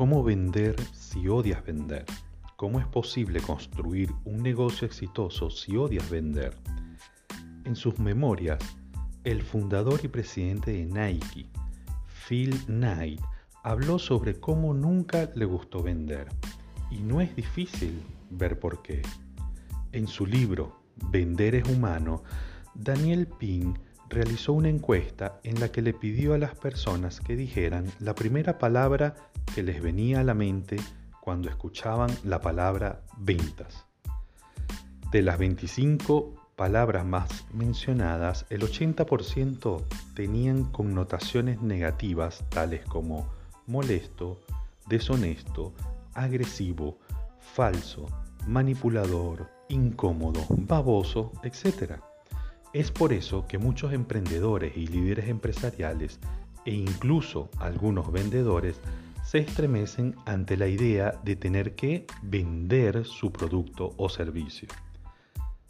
¿Cómo vender si odias vender? ¿Cómo es posible construir un negocio exitoso si odias vender? En sus memorias, el fundador y presidente de Nike, Phil Knight, habló sobre cómo nunca le gustó vender. Y no es difícil ver por qué. En su libro Vender es humano, Daniel Pink realizó una encuesta en la que le pidió a las personas que dijeran la primera palabra que les venía a la mente cuando escuchaban la palabra ventas. De las 25 palabras más mencionadas, el 80% tenían connotaciones negativas tales como molesto, deshonesto, agresivo, falso, manipulador, incómodo, baboso, etc. Es por eso que muchos emprendedores y líderes empresariales e incluso algunos vendedores se estremecen ante la idea de tener que vender su producto o servicio.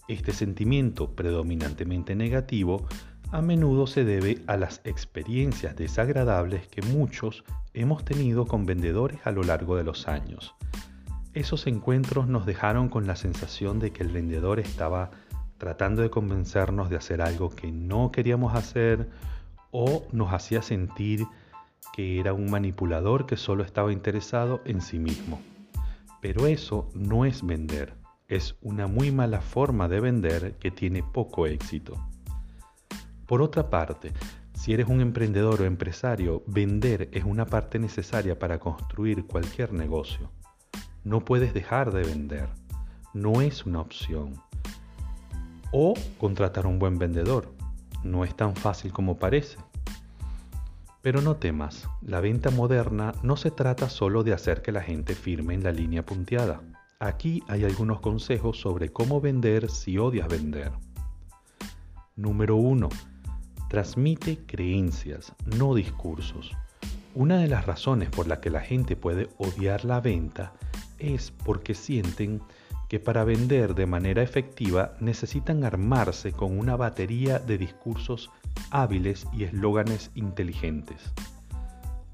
Este sentimiento predominantemente negativo a menudo se debe a las experiencias desagradables que muchos hemos tenido con vendedores a lo largo de los años. Esos encuentros nos dejaron con la sensación de que el vendedor estaba tratando de convencernos de hacer algo que no queríamos hacer o nos hacía sentir que era un manipulador que solo estaba interesado en sí mismo. Pero eso no es vender, es una muy mala forma de vender que tiene poco éxito. Por otra parte, si eres un emprendedor o empresario, vender es una parte necesaria para construir cualquier negocio. No puedes dejar de vender, no es una opción o contratar un buen vendedor. No es tan fácil como parece. Pero no temas, la venta moderna no se trata solo de hacer que la gente firme en la línea punteada. Aquí hay algunos consejos sobre cómo vender si odias vender. Número 1. Transmite creencias, no discursos. Una de las razones por la que la gente puede odiar la venta es porque sienten que para vender de manera efectiva necesitan armarse con una batería de discursos hábiles y eslóganes inteligentes.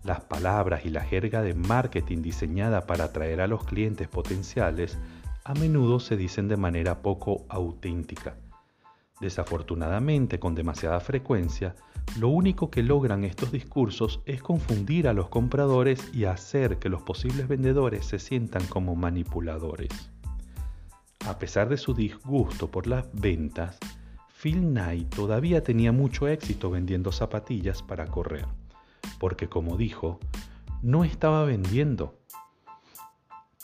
Las palabras y la jerga de marketing diseñada para atraer a los clientes potenciales a menudo se dicen de manera poco auténtica. Desafortunadamente, con demasiada frecuencia, lo único que logran estos discursos es confundir a los compradores y hacer que los posibles vendedores se sientan como manipuladores. A pesar de su disgusto por las ventas, Phil Knight todavía tenía mucho éxito vendiendo zapatillas para correr, porque como dijo, no estaba vendiendo,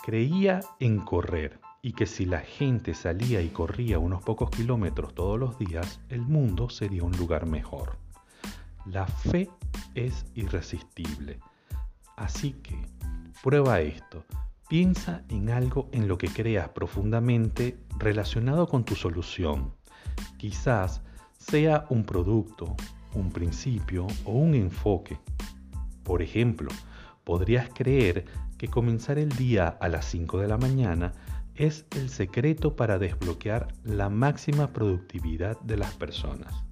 creía en correr y que si la gente salía y corría unos pocos kilómetros todos los días, el mundo sería un lugar mejor. La fe es irresistible. Así que prueba esto. Piensa en algo en lo que creas profundamente relacionado con tu solución. Quizás sea un producto, un principio o un enfoque. Por ejemplo, podrías creer que comenzar el día a las 5 de la mañana es el secreto para desbloquear la máxima productividad de las personas.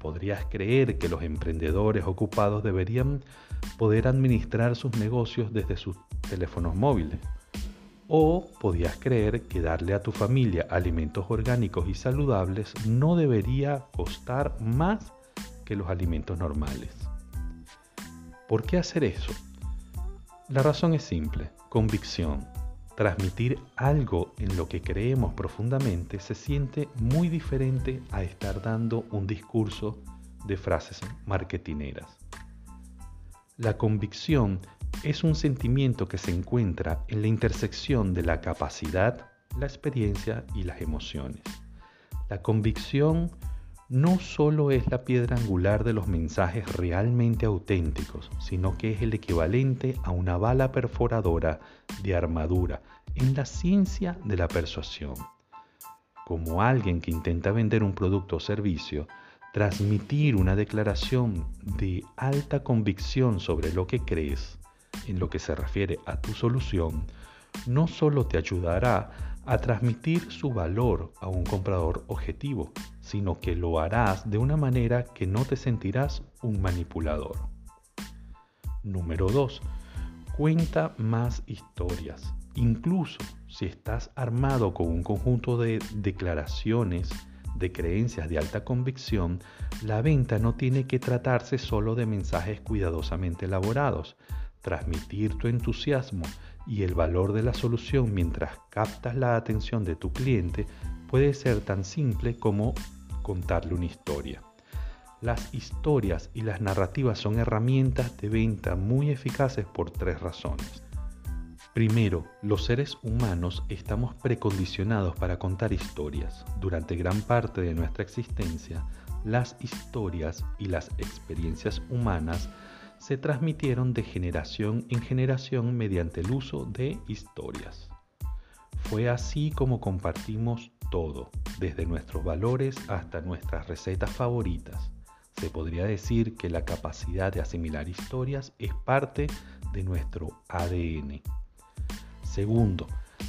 Podrías creer que los emprendedores ocupados deberían poder administrar sus negocios desde sus teléfonos móviles. O podías creer que darle a tu familia alimentos orgánicos y saludables no debería costar más que los alimentos normales. ¿Por qué hacer eso? La razón es simple, convicción. Transmitir algo en lo que creemos profundamente se siente muy diferente a estar dando un discurso de frases marketineras. La convicción es un sentimiento que se encuentra en la intersección de la capacidad, la experiencia y las emociones. La convicción no solo es la piedra angular de los mensajes realmente auténticos, sino que es el equivalente a una bala perforadora de armadura en la ciencia de la persuasión. Como alguien que intenta vender un producto o servicio, transmitir una declaración de alta convicción sobre lo que crees en lo que se refiere a tu solución, no solo te ayudará a transmitir su valor a un comprador objetivo, sino que lo harás de una manera que no te sentirás un manipulador. Número 2. Cuenta más historias. Incluso si estás armado con un conjunto de declaraciones, de creencias de alta convicción, la venta no tiene que tratarse solo de mensajes cuidadosamente elaborados. Transmitir tu entusiasmo y el valor de la solución mientras captas la atención de tu cliente puede ser tan simple como contarle una historia. Las historias y las narrativas son herramientas de venta muy eficaces por tres razones. Primero, los seres humanos estamos precondicionados para contar historias. Durante gran parte de nuestra existencia, las historias y las experiencias humanas se transmitieron de generación en generación mediante el uso de historias. Fue así como compartimos todo, desde nuestros valores hasta nuestras recetas favoritas. Se podría decir que la capacidad de asimilar historias es parte de nuestro ADN. Segundo,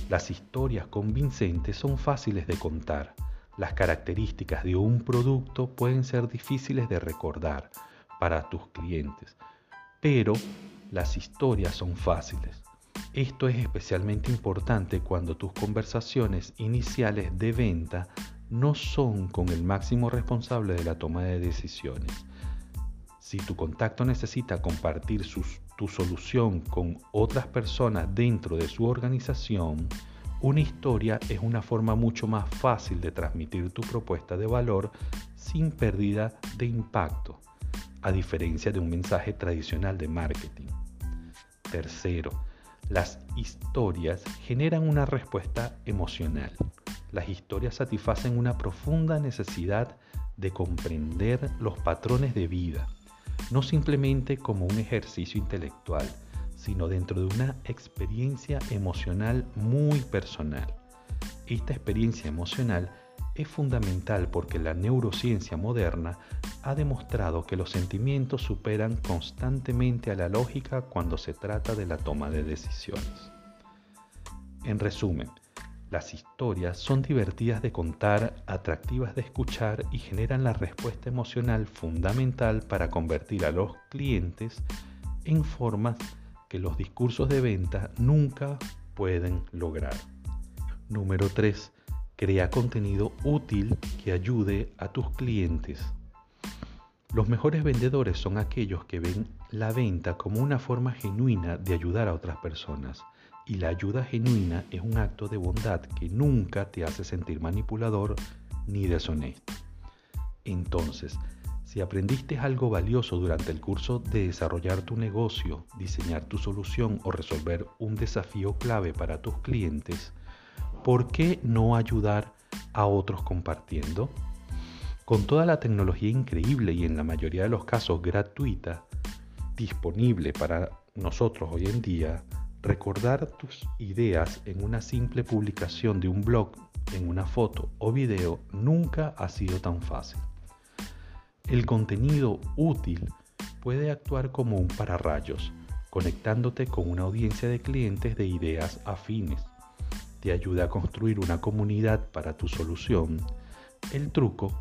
las historias convincentes son fáciles de contar. Las características de un producto pueden ser difíciles de recordar para tus clientes, pero las historias son fáciles. Esto es especialmente importante cuando tus conversaciones iniciales de venta no son con el máximo responsable de la toma de decisiones. Si tu contacto necesita compartir tu solución con otras personas dentro de su organización, una historia es una forma mucho más fácil de transmitir tu propuesta de valor sin pérdida de impacto, a diferencia de un mensaje tradicional de marketing. Tercero, las historias generan una respuesta emocional las historias satisfacen una profunda necesidad de comprender los patrones de vida, no simplemente como un ejercicio intelectual, sino dentro de una experiencia emocional muy personal. Esta experiencia emocional es fundamental porque la neurociencia moderna ha demostrado que los sentimientos superan constantemente a la lógica cuando se trata de la toma de decisiones. En resumen, las historias son divertidas de contar, atractivas de escuchar y generan la respuesta emocional fundamental para convertir a los clientes en formas que los discursos de venta nunca pueden lograr. Número 3. Crea contenido útil que ayude a tus clientes. Los mejores vendedores son aquellos que ven la venta como una forma genuina de ayudar a otras personas y la ayuda genuina es un acto de bondad que nunca te hace sentir manipulador ni deshonesto. Entonces, si aprendiste algo valioso durante el curso de desarrollar tu negocio, diseñar tu solución o resolver un desafío clave para tus clientes, ¿por qué no ayudar a otros compartiendo? Con toda la tecnología increíble y en la mayoría de los casos gratuita disponible para nosotros hoy en día, Recordar tus ideas en una simple publicación de un blog, en una foto o video nunca ha sido tan fácil. El contenido útil puede actuar como un pararrayos, conectándote con una audiencia de clientes de ideas afines. Te ayuda a construir una comunidad para tu solución. El truco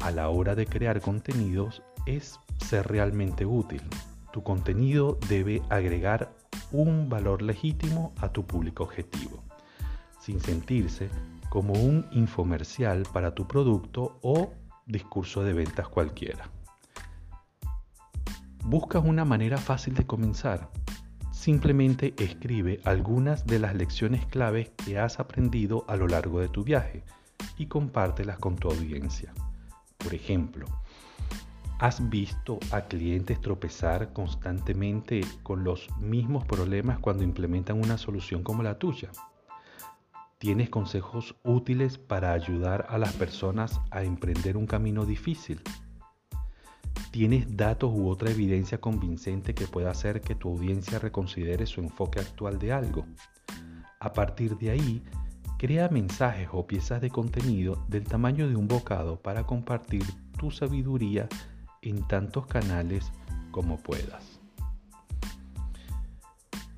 a la hora de crear contenidos es ser realmente útil. Tu contenido debe agregar un valor legítimo a tu público objetivo, sin sentirse como un infomercial para tu producto o discurso de ventas cualquiera. ¿Buscas una manera fácil de comenzar? Simplemente escribe algunas de las lecciones claves que has aprendido a lo largo de tu viaje y compártelas con tu audiencia. Por ejemplo, ¿Has visto a clientes tropezar constantemente con los mismos problemas cuando implementan una solución como la tuya? ¿Tienes consejos útiles para ayudar a las personas a emprender un camino difícil? ¿Tienes datos u otra evidencia convincente que pueda hacer que tu audiencia reconsidere su enfoque actual de algo? A partir de ahí, crea mensajes o piezas de contenido del tamaño de un bocado para compartir tu sabiduría en tantos canales como puedas.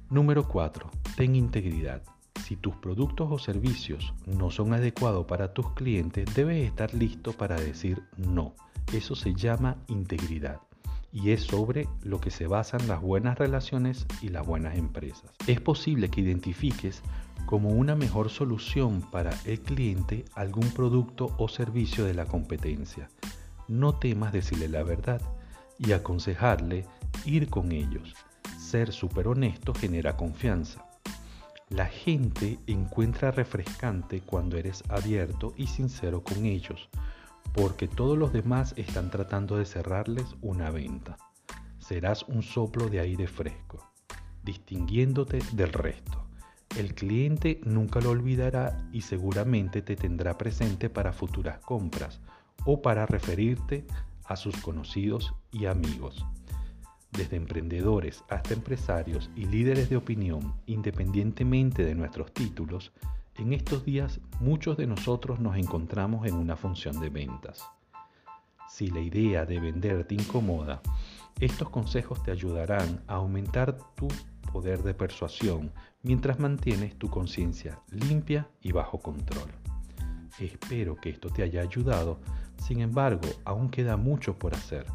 Número 4. Ten integridad. Si tus productos o servicios no son adecuados para tus clientes, debes estar listo para decir no. Eso se llama integridad. y es sobre lo que se basan las buenas relaciones y las buenas empresas. Es posible que identifiques como una mejor solución para el cliente algún producto o servicio de la competencia. No temas decirle la verdad y aconsejarle ir con ellos. Ser súper honesto genera confianza. La gente encuentra refrescante cuando eres abierto y sincero con ellos, porque todos los demás están tratando de cerrarles una venta. Serás un soplo de aire fresco, distinguiéndote del resto. El cliente nunca lo olvidará y seguramente te tendrá presente para futuras compras o para referirte a sus conocidos y amigos desde emprendedores hasta empresarios y líderes de opinión, independientemente de nuestros títulos, en estos días muchos de nosotros nos encontramos en una función de ventas. Si la idea de vender te incomoda, estos consejos te ayudarán a aumentar tu poder de persuasión mientras mantienes tu conciencia limpia y bajo control. Espero que esto te haya ayudado, sin embargo, aún queda mucho por hacer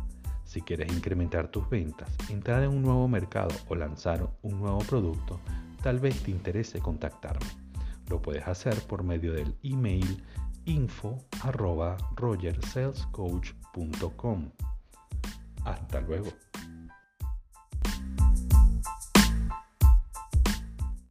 si quieres incrementar tus ventas, entrar en un nuevo mercado o lanzar un nuevo producto, tal vez te interese contactarme. Lo puedes hacer por medio del email info Hasta luego.